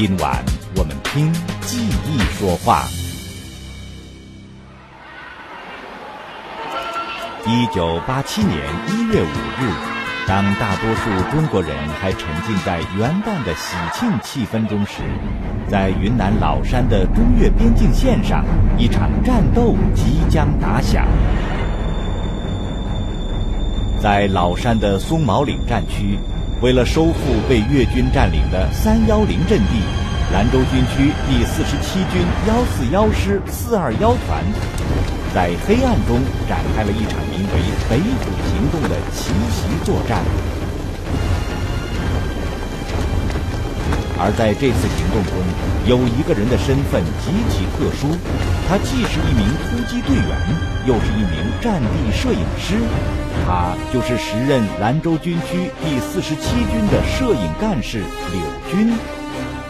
今晚我们听记忆说话。一九八七年一月五日，当大多数中国人还沉浸在元旦的喜庆气氛中时，在云南老山的中越边境线上，一场战斗即将打响。在老山的松毛岭战区。为了收复被越军占领的三幺零阵地，兰州军区第四十七军幺四幺师四二幺团，在黑暗中展开了一场名为“北虎行动”的奇袭作战。而在这次行动中，有一个人的身份极其特殊，他既是一名突击队员，又是一名战地摄影师。他就是时任兰州军区第四十七军的摄影干事柳军。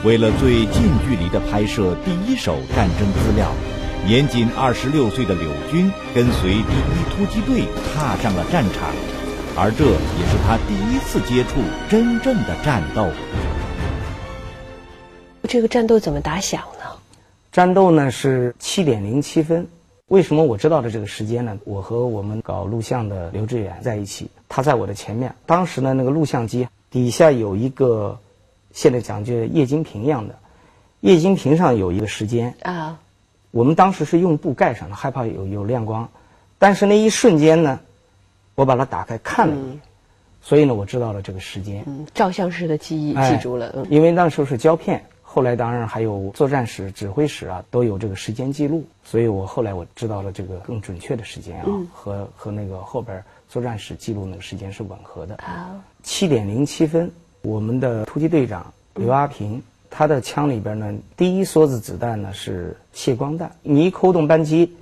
为了最近距离的拍摄第一手战争资料，年仅二十六岁的柳军跟随第一突击队踏上了战场，而这也是他第一次接触真正的战斗。这个战斗怎么打响呢？战斗呢是七点零七分。为什么我知道的这个时间呢？我和我们搞录像的刘志远在一起，他在我的前面。当时呢，那个录像机底下有一个，现在讲就液晶屏一样的，液晶屏上有一个时间啊。我们当时是用布盖上的，害怕有有亮光。但是那一瞬间呢，我把它打开看了一眼，所以呢，我知道了这个时间。嗯，照相式的记忆记住了。因为那时候是胶片。后来当然还有作战史、指挥史啊，都有这个时间记录，所以我后来我知道了这个更准确的时间啊，和和那个后边作战史记录那个时间是吻合的。好，七点零七分，我们的突击队长刘阿平，他的枪里边呢，第一梭子子弹呢是谢光弹，你一扣动扳机，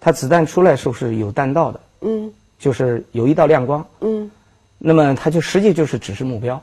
它子弹出来时候是有弹道的，嗯，就是有一道亮光，嗯，那么它就实际就是指示目标。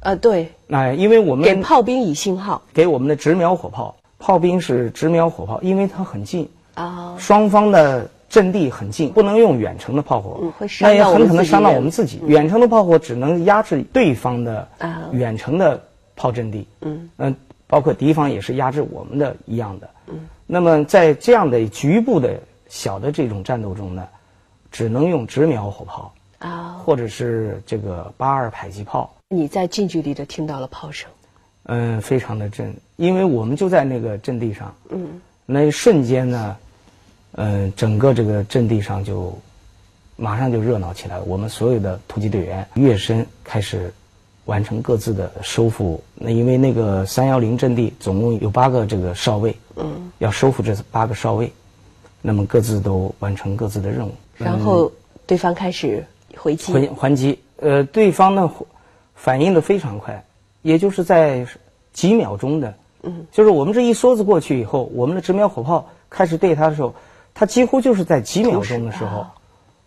呃，对，哎，因为我们给炮兵以信号，给我们的直瞄火炮，炮兵是直瞄火炮，因为它很近啊，双方的阵地很近，不能用远程的炮火，那也很可能伤到我们自己。远程的炮火只能压制对方的啊远程的炮阵地，嗯嗯，包括敌方也是压制我们的一样的，嗯。那么在这样的局部的小的这种战斗中呢，只能用直瞄火炮啊，或者是这个八二迫击炮。你在近距离的听到了炮声，嗯，非常的震，因为我们就在那个阵地上，嗯，那一瞬间呢，嗯，整个这个阵地上就马上就热闹起来，我们所有的突击队员跃身开始完成各自的收复。那因为那个三幺零阵地总共有八个这个哨位，嗯，要收复这八个哨位，那么各自都完成各自的任务。然后对方开始回击，回还击，呃，对方呢？反应的非常快，也就是在几秒钟的，嗯，就是我们这一梭子过去以后，我们的直瞄火炮开始对他的时候，他几乎就是在几秒钟的时候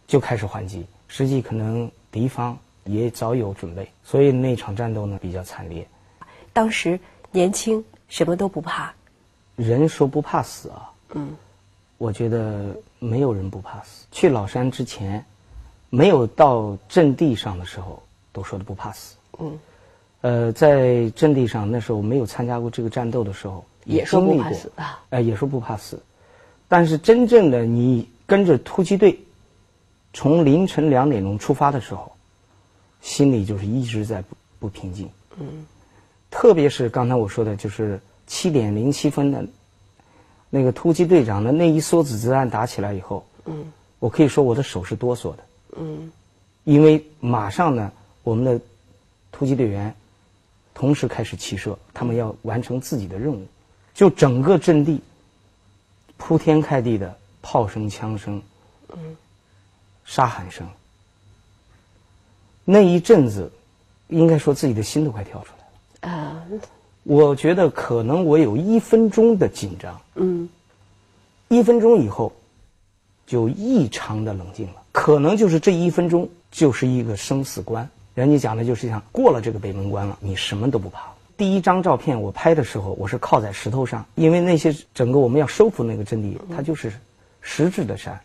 就开始还击。实际可能敌方也早有准备，所以那场战斗呢比较惨烈。当时年轻，什么都不怕。人说不怕死啊，嗯，我觉得没有人不怕死。去老山之前，没有到阵地上的时候，都说的不怕死。嗯，呃，在阵地上那时候没有参加过这个战斗的时候，也说不怕死啊，哎，也说不怕死。但是真正的你跟着突击队，从凌晨两点钟出发的时候，心里就是一直在不不平静。嗯，特别是刚才我说的，就是七点零七分的，那个突击队长的那一梭子子弹打起来以后，嗯，我可以说我的手是哆嗦的。嗯，因为马上呢，我们的。突击队员同时开始齐射，他们要完成自己的任务。就整个阵地铺天盖地的炮声、枪声、杀喊声，那一阵子，应该说自己的心都快跳出来了。啊！我觉得可能我有一分钟的紧张。嗯。一分钟以后，就异常的冷静了。可能就是这一分钟，就是一个生死关。人家讲的就是像过了这个北门关了，你什么都不怕。第一张照片我拍的时候，我是靠在石头上，因为那些整个我们要收复那个阵地，它就是石质的山，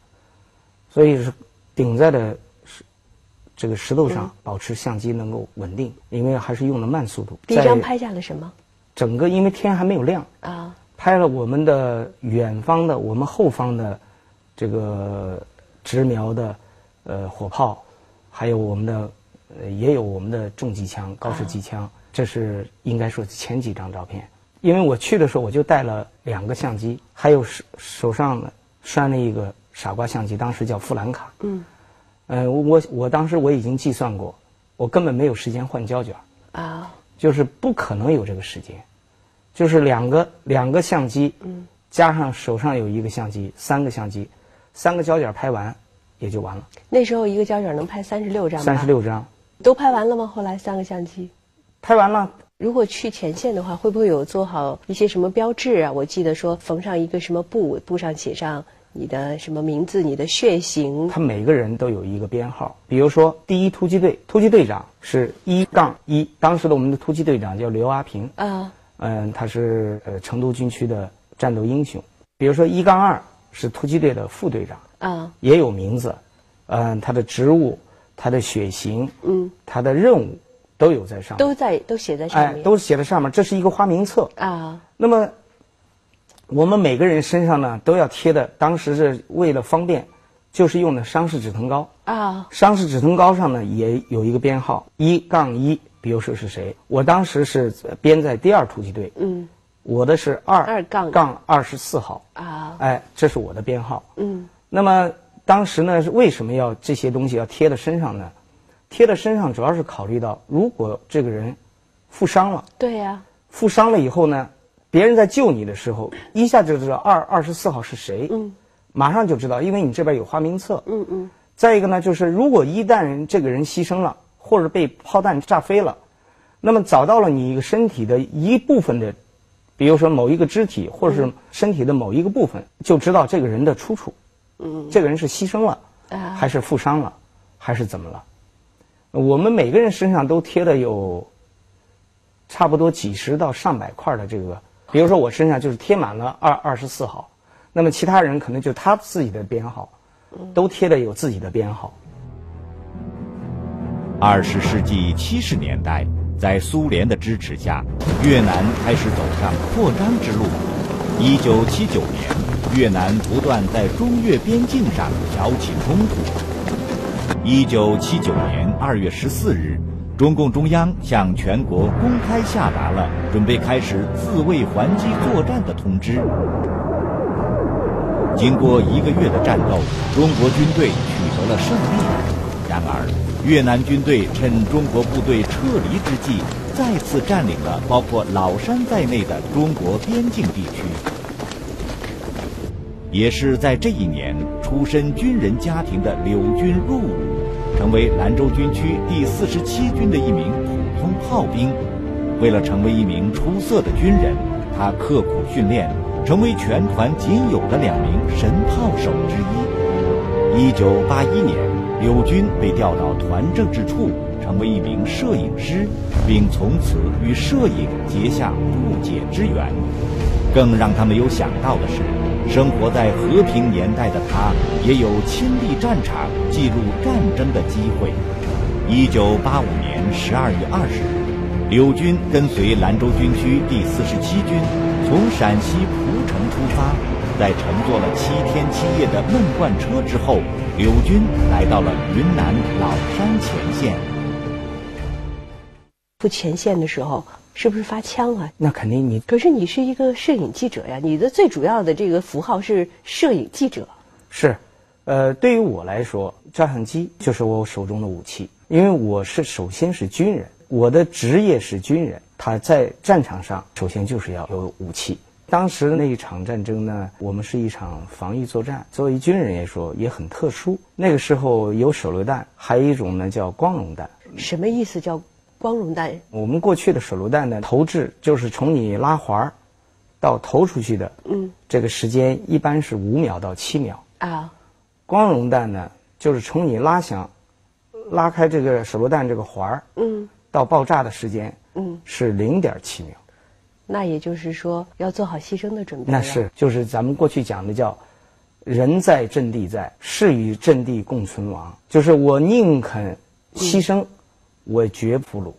所以是顶在的石这个石头上，保持相机能够稳定。因为还是用了慢速度。第一张拍下了什么？整个因为天还没有亮，啊，拍了我们的远方的、我们后方的这个直瞄的呃火炮，还有我们的呃也有我们的重机枪、高射机枪，这是应该说前几张照片。因为我去的时候我就带了两个相机，还有手手上呢拴了一个傻瓜相机，当时叫富兰卡。嗯，呃，我我当时我已经计算过，我根本没有时间换胶卷，啊，就是不可能有这个时间，就是两个两个相机，嗯，加上手上有一个相机，三个相机，三个胶卷拍完也就完了，那时候一个胶卷能拍三十六张吧？三十六张，都拍完了吗？后来三个相机。拍完了，如果去前线的话，会不会有做好一些什么标志啊？我记得说缝上一个什么布，布上写上你的什么名字、你的血型。他每个人都有一个编号，比如说第一突击队突击队长是一杠一，当时的我们的突击队长叫刘阿平，啊嗯，他是呃成都军区的战斗英雄。比如说一杠二是突击队的副队长，啊也有名字，嗯，他的职务、他的血型、嗯，他的任务都有在上面，都在都写在上面哎，面。都写在上面。这是一个花名册。啊那么，我们每个人身上呢都要贴的，当时是为了方便，就是用的伤势止疼膏。啊伤势止疼膏上呢也有一个编号一杠一，比如说是谁，我当时是编在第二突击队，嗯我的是二二杠杠二十四号，啊哎，这是我的编号。嗯那么当时呢，是为什么要这些东西要贴在身上呢？贴在身上主要是考虑到，如果这个人负伤了，对呀、负伤了以后呢，别人在救你的时候，一下就知道二二十四号是谁，嗯马上就知道，因为你这边有花名册。嗯嗯再一个呢，就是如果一旦这个人牺牲了，或者被炮弹炸飞了，那么找到了你一个身体的一部分的，比如说某一个肢体，或者是身体的某一个部分，就知道这个人的出处。嗯这个人是牺牲了，啊还是负伤了，还是怎么了？我们每个人身上都贴了有差不多几十到上百块的这个，比如说我身上就是贴满了二二十四号，那么其他人可能就他自己的编号，都贴的有自己的编号。二十世纪七十年代，在苏联的支持下，越南开始走上扩张之路。一九七九年，越南不断在中越边境上挑起冲突。一九七九年二月十四日，中共中央向全国公开下达了准备开始自卫还击作战的通知。经过一个月的战斗，中国军队取得了胜利。然而，越南军队趁中国部队撤离之际，再次占领了包括老山在内的中国边境地区。也是在这一年，出身军人家庭的柳军入伍，成为兰州军区第四十七军的一名普通炮兵。为了成为一名出色的军人，他刻苦训练，成为全团仅有的两名神炮手之一。一九八一年，柳军被调到团政治处，成为一名摄影师，并从此与摄影结下不解之缘。更让他没有想到的是，生活在和平年代的他，也有亲历战场、记录战争的机会。一九八五年十二月二十日，柳军跟随兰州军区第四十七军从陕西蒲城出发，在乘坐了七天七夜的闷罐车之后，柳军来到了云南老山前线。赴前线的时候是不是发枪啊？那肯定你可是你是一个摄影记者呀，你的最主要的这个符号是摄影记者。是，呃，对于我来说，照相机就是我手中的武器，因为我是首先是军人，我的职业是军人，他在战场上首先就是要有武器。当时那一场战争呢，我们是一场防御作战，作为军人来说也很特殊。那个时候有手榴弹，还有一种呢叫光荣弹。什么意思叫光荣弹？我们过去的手榴弹呢，投掷就是从你拉环儿到投出去的，嗯这个时间一般是五秒到七秒。啊光荣弹呢，就是从你拉响、拉开这个手榴弹这个环儿嗯到爆炸的时间嗯，是零点七秒。那也就是说要做好牺牲的准备。那是，就是咱们过去讲的叫“人在阵地在，是与阵地共存亡”，就是我宁肯牺牲，我绝不俘虏，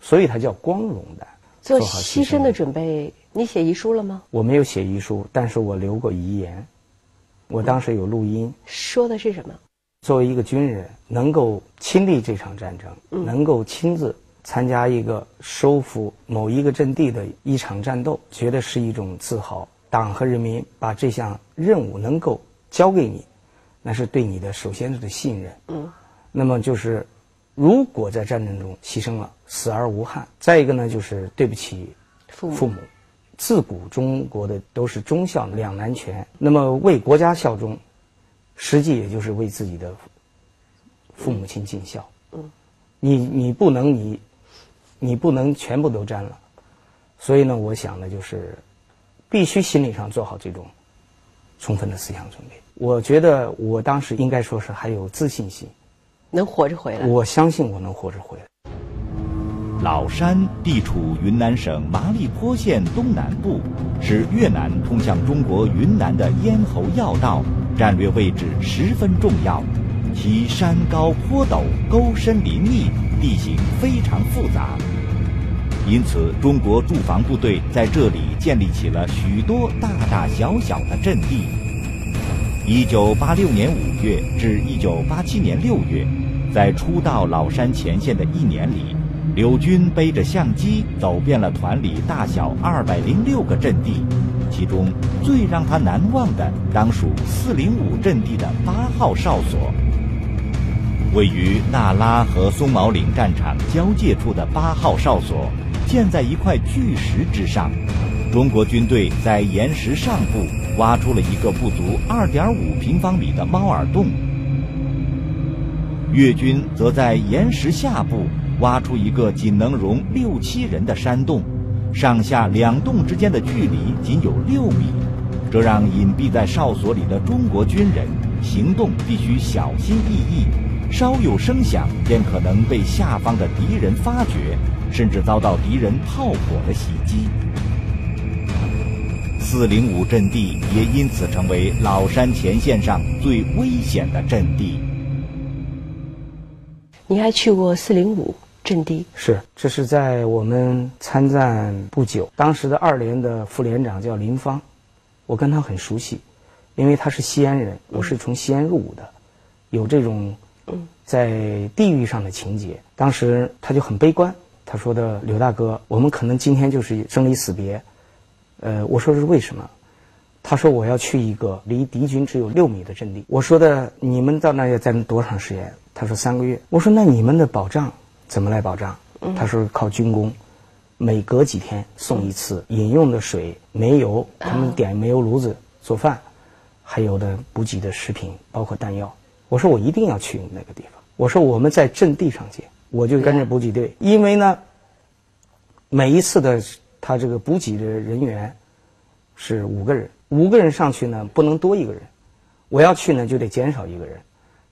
所以它叫光荣的。做好牺牲的准备。你写遗书了吗？我没有写遗书，但是我留过遗言。我当时有录音，说的是什么？作为一个军人，能够亲历这场战争，能够亲自参加一个收复某一个阵地的一场战斗，觉得是一种自豪。党和人民把这项任务能够交给你，那是对你的首先是的信任。嗯。那么就是，如果在战争中牺牲了，死而无憾。再一个呢，就是对不起父母。自古中国的都是忠孝两难全，那么为国家效忠，实际也就是为自己的父母亲尽孝。嗯，你你不能你，你不能全部都沾了，所以呢，我想呢，就是必须心理上做好这种充分的思想准备。我觉得我当时应该说是还有自信心，能活着回来。我相信我能活着回来。老山地处云南省麻栗坡县东南部，是越南通向中国云南的咽喉要道，战略位置十分重要。其山高坡陡、沟深林密，地形非常复杂，因此中国驻防部队在这里建立起了许多大大小小的阵地。一九八六年五月至一九八七年六月，在初到老山前线的一年里。柳军背着相机走遍了团里大小二百零六个阵地，其中最让他难忘的当属四零五阵地的八号哨所。位于那拉和松毛岭战场交界处的八号哨所，建在一块巨石之上。中国军队在岩石上部挖出了一个不足二点五平方米的猫耳洞，越军则在岩石下部。挖出一个仅能容六七人的山洞，上下两洞之间的距离仅有六米，这让隐蔽在哨所里的中国军人行动必须小心翼翼，稍有声响便可能被下方的敌人发觉，甚至遭到敌人炮火的袭击。四零五阵地也因此成为老山前线上最危险的阵地。你还去过四零五？阵地是，这是在我们参战不久，当时的二连的副连长叫林芳，我跟他很熟悉，因为他是西安人，我是从西安入伍的，有这种在地域上的情节。当时他就很悲观，他说的刘大哥，我们可能今天就是生离死别。呃，我说是为什么？他说我要去一个离敌军只有六米的阵地。我说的你们到那要站多长时间？他说三个月。我说那你们的保障？怎么来保障？他说靠军工，每隔几天送一次饮用的水、煤油，他们点煤油炉子做饭，还有的补给的食品，包括弹药。我说我一定要去那个地方。我说我们在阵地上见，我就跟着补给队，因为呢，每一次的他这个补给的人员是五个人，五个人上去呢不能多一个人，我要去呢就得减少一个人。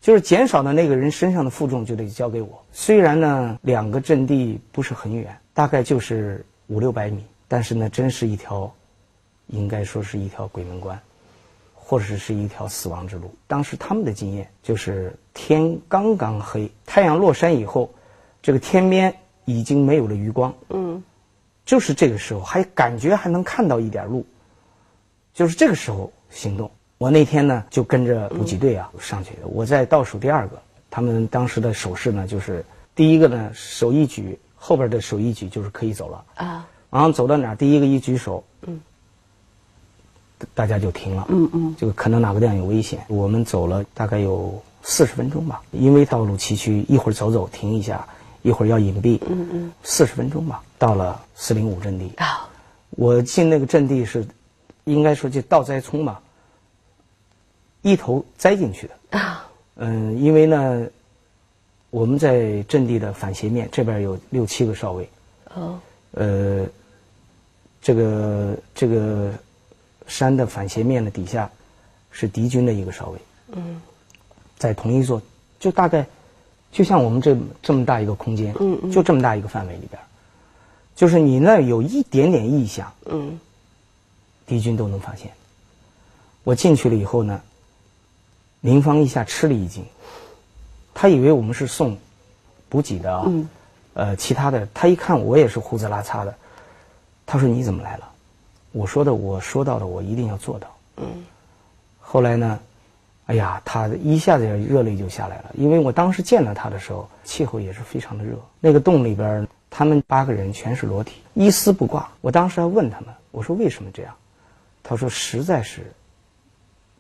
就是减少的那个人身上的负重就得交给我。虽然呢，两个阵地不是很远，大概就是五六百米，但是呢，真是一条，应该说是一条鬼门关，或者是一条死亡之路。当时他们的经验就是，天刚刚黑，太阳落山以后，这个天边已经没有了余光。嗯，就是这个时候还感觉还能看到一点路，就是这个时候行动。我那天呢就跟着补给队啊上去，我在倒数第二个。他们当时的手势呢就是第一个呢手一举，后边的手一举就是可以走了啊。然后走到哪，第一个一举手，嗯，大家就停了，嗯嗯，就可能哪个地方有危险。我们走了大概有四十分钟吧，因为道路崎岖，一会儿走走停一下，一会儿要隐蔽，嗯嗯，四十分钟吧，到了四零五阵地啊。我进那个阵地是，应该说就倒栽葱吧。一头栽进去的。啊，嗯，因为呢，我们在阵地的反斜面这边有六七个哨位，哦，呃，这个这个山的反斜面的底下是敌军的一个哨位，嗯，在同一座，就大概就像我们这这么大一个空间，嗯嗯，就这么大一个范围里边，就是你那有一点点异响，嗯，敌军都能发现。我进去了以后呢。林芳一下吃了一惊，他以为我们是送补给的啊，呃，其他的他一看我也是胡子拉碴的，他说你怎么来了？我说的我说到的我一定要做到。嗯。后来呢，哎呀，他一下子热泪就下来了，因为我当时见到他的时候，气候也是非常的热。那个洞里边，他们八个人全是裸体，一丝不挂。我当时还问他们，我说为什么这样？他说实在是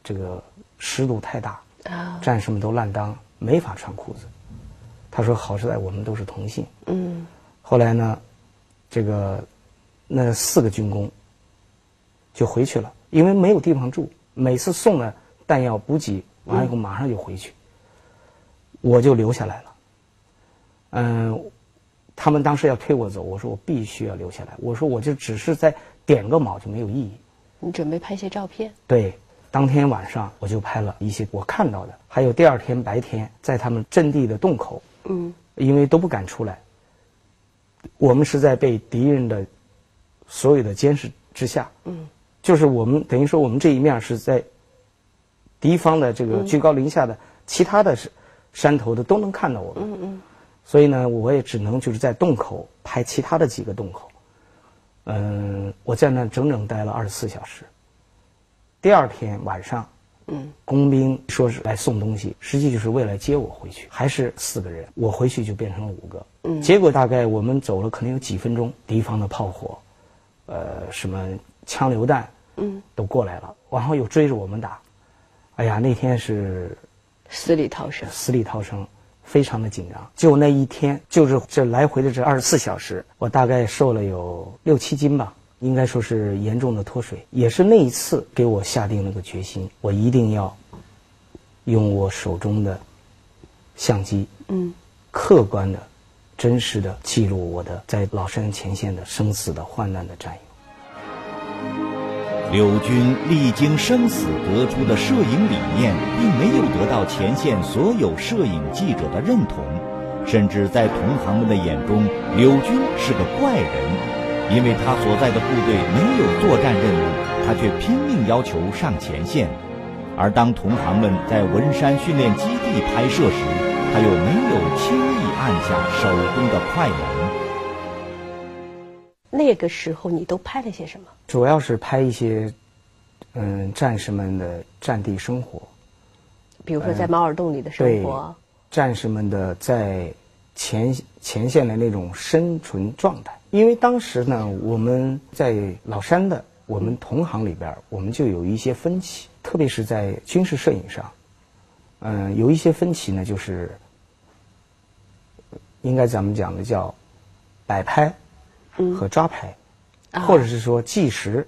这个湿度太大，战士们都烂裆，没法穿裤子。他说好在我们都是同性。嗯。后来呢，这个那四个军工就回去了，因为没有地方住。每次送了弹药补给完了以后，马上就回去，我就留下来了。嗯，他们当时要推我走，我说我必须要留下来。我说我就只是在点个卯就没有意义。你准备拍些照片？对，当天晚上我就拍了一些我看到的，还有第二天白天在他们阵地的洞口。嗯。因为都不敢出来，我们是在被敌人的所有的监视之下。嗯。就是我们等于说，我们这一面是在敌方的这个居高临下的其他的山山头的都能看到我们。嗯嗯。所以呢，我也只能就是在洞口拍其他的几个洞口。嗯，我在那整整待了二十四小时。第二天晚上，嗯，工兵说是来送东西，实际就是为了接我回去，还是四个人，我回去就变成了五个。嗯。结果大概我们走了可能有几分钟，敌方的炮火，呃，什么？枪榴弹，嗯，都过来了，然后又追着我们打，哎呀，那天是死里逃生，死里逃生，非常的紧张。就那一天，就是这来回的这二十四小时，我大概瘦了有六七斤吧，应该说是严重的脱水。也是那一次给我下定了个决心，我一定要用我手中的相机，嗯，客观的、真实的记录我的在老山前线的生死的患难的战友。柳军历经生死得出的摄影理念，并没有得到前线所有摄影记者的认同，甚至在同行们的眼中，柳军是个怪人，因为他所在的部队没有作战任务，他却拼命要求上前线。而当同行们在文山训练基地拍摄时，他又没有轻易按下手中的快门。那个时候你都拍了些什么？主要是拍一些，嗯，战士们的战地生活，比如说在猫耳洞里的生活，战士们的在前前线的那种生存状态。因为当时呢，我们在老山的我们同行里边，我们就有一些分歧，特别是在军事摄影上，嗯，有一些分歧呢，就是应该咱们讲的叫摆拍。和抓拍，或者是说计时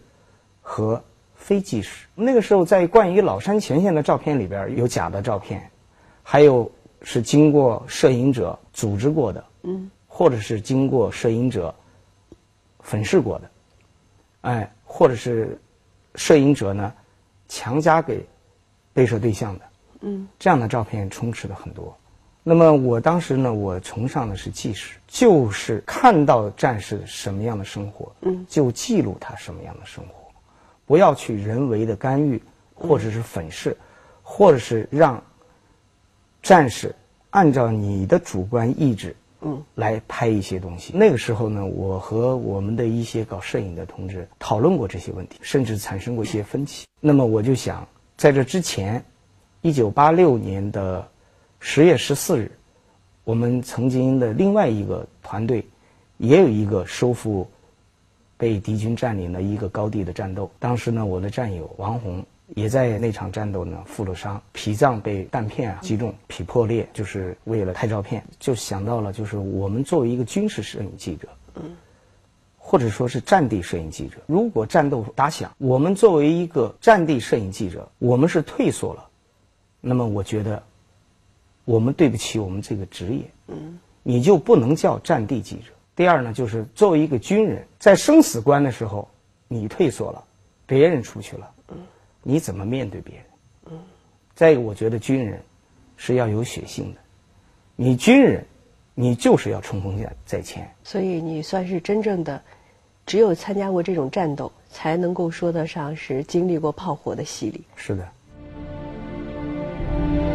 和非计时。那个时候，在关于老山前线的照片里边，有假的照片，还有是经过摄影者组织过的，嗯，或者是经过摄影者粉饰过的，哎，或者是摄影者呢强加给被摄对象的，嗯，这样的照片充斥了很多。那么我当时呢，我崇尚的是纪实，就是看到战士什么样的生活，嗯，就记录他什么样的生活，不要去人为的干预，或者是粉饰，或者是让战士按照你的主观意志，嗯，来拍一些东西。那个时候呢，我和我们的一些搞摄影的同志讨论过这些问题，甚至产生过一些分歧。那么我就想，在这之前，一九八六年的。十月十四日，我们曾经的另外一个团队，也有一个收复被敌军占领的一个高地的战斗。当时呢，我的战友王红也在那场战斗呢负了伤，脾脏被弹片啊击中，脾破裂。就是为了拍照片，就想到了，就是我们作为一个军事摄影记者，嗯，或者说是战地摄影记者，如果战斗打响，我们作为一个战地摄影记者，我们是退缩了，那么我觉得。我们对不起我们这个职业，嗯，你就不能叫战地记者。第二呢，就是作为一个军人，在生死关的时候，你退缩了，别人出去了，嗯，你怎么面对别人？嗯，再一个，我觉得军人是要有血性的，你军人，你就是要冲锋在在前。所以你算是真正的，只有参加过这种战斗，才能够说得上是经历过炮火的洗礼。是的。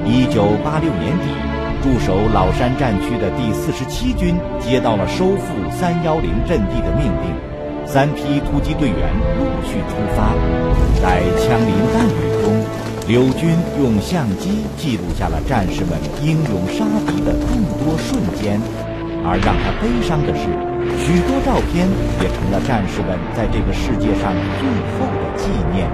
一九八六年底，驻守老山战区的第四十七军接到了收复三幺零阵地的命令，三批突击队员陆续出发，在枪林弹雨中，柳军用相机记录下了战士们英勇杀敌的众多瞬间。而让他悲伤的是，许多照片也成了战士们在这个世界上最后的纪念。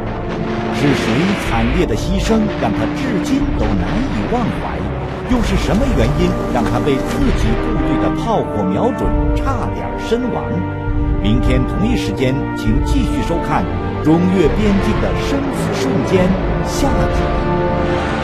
是谁惨烈的牺牲让他至今都难以忘怀？又是什么原因让他被自己部队的炮火瞄准，差点身亡？明天同一时间，请继续收看《中越边境的生死瞬间》下集。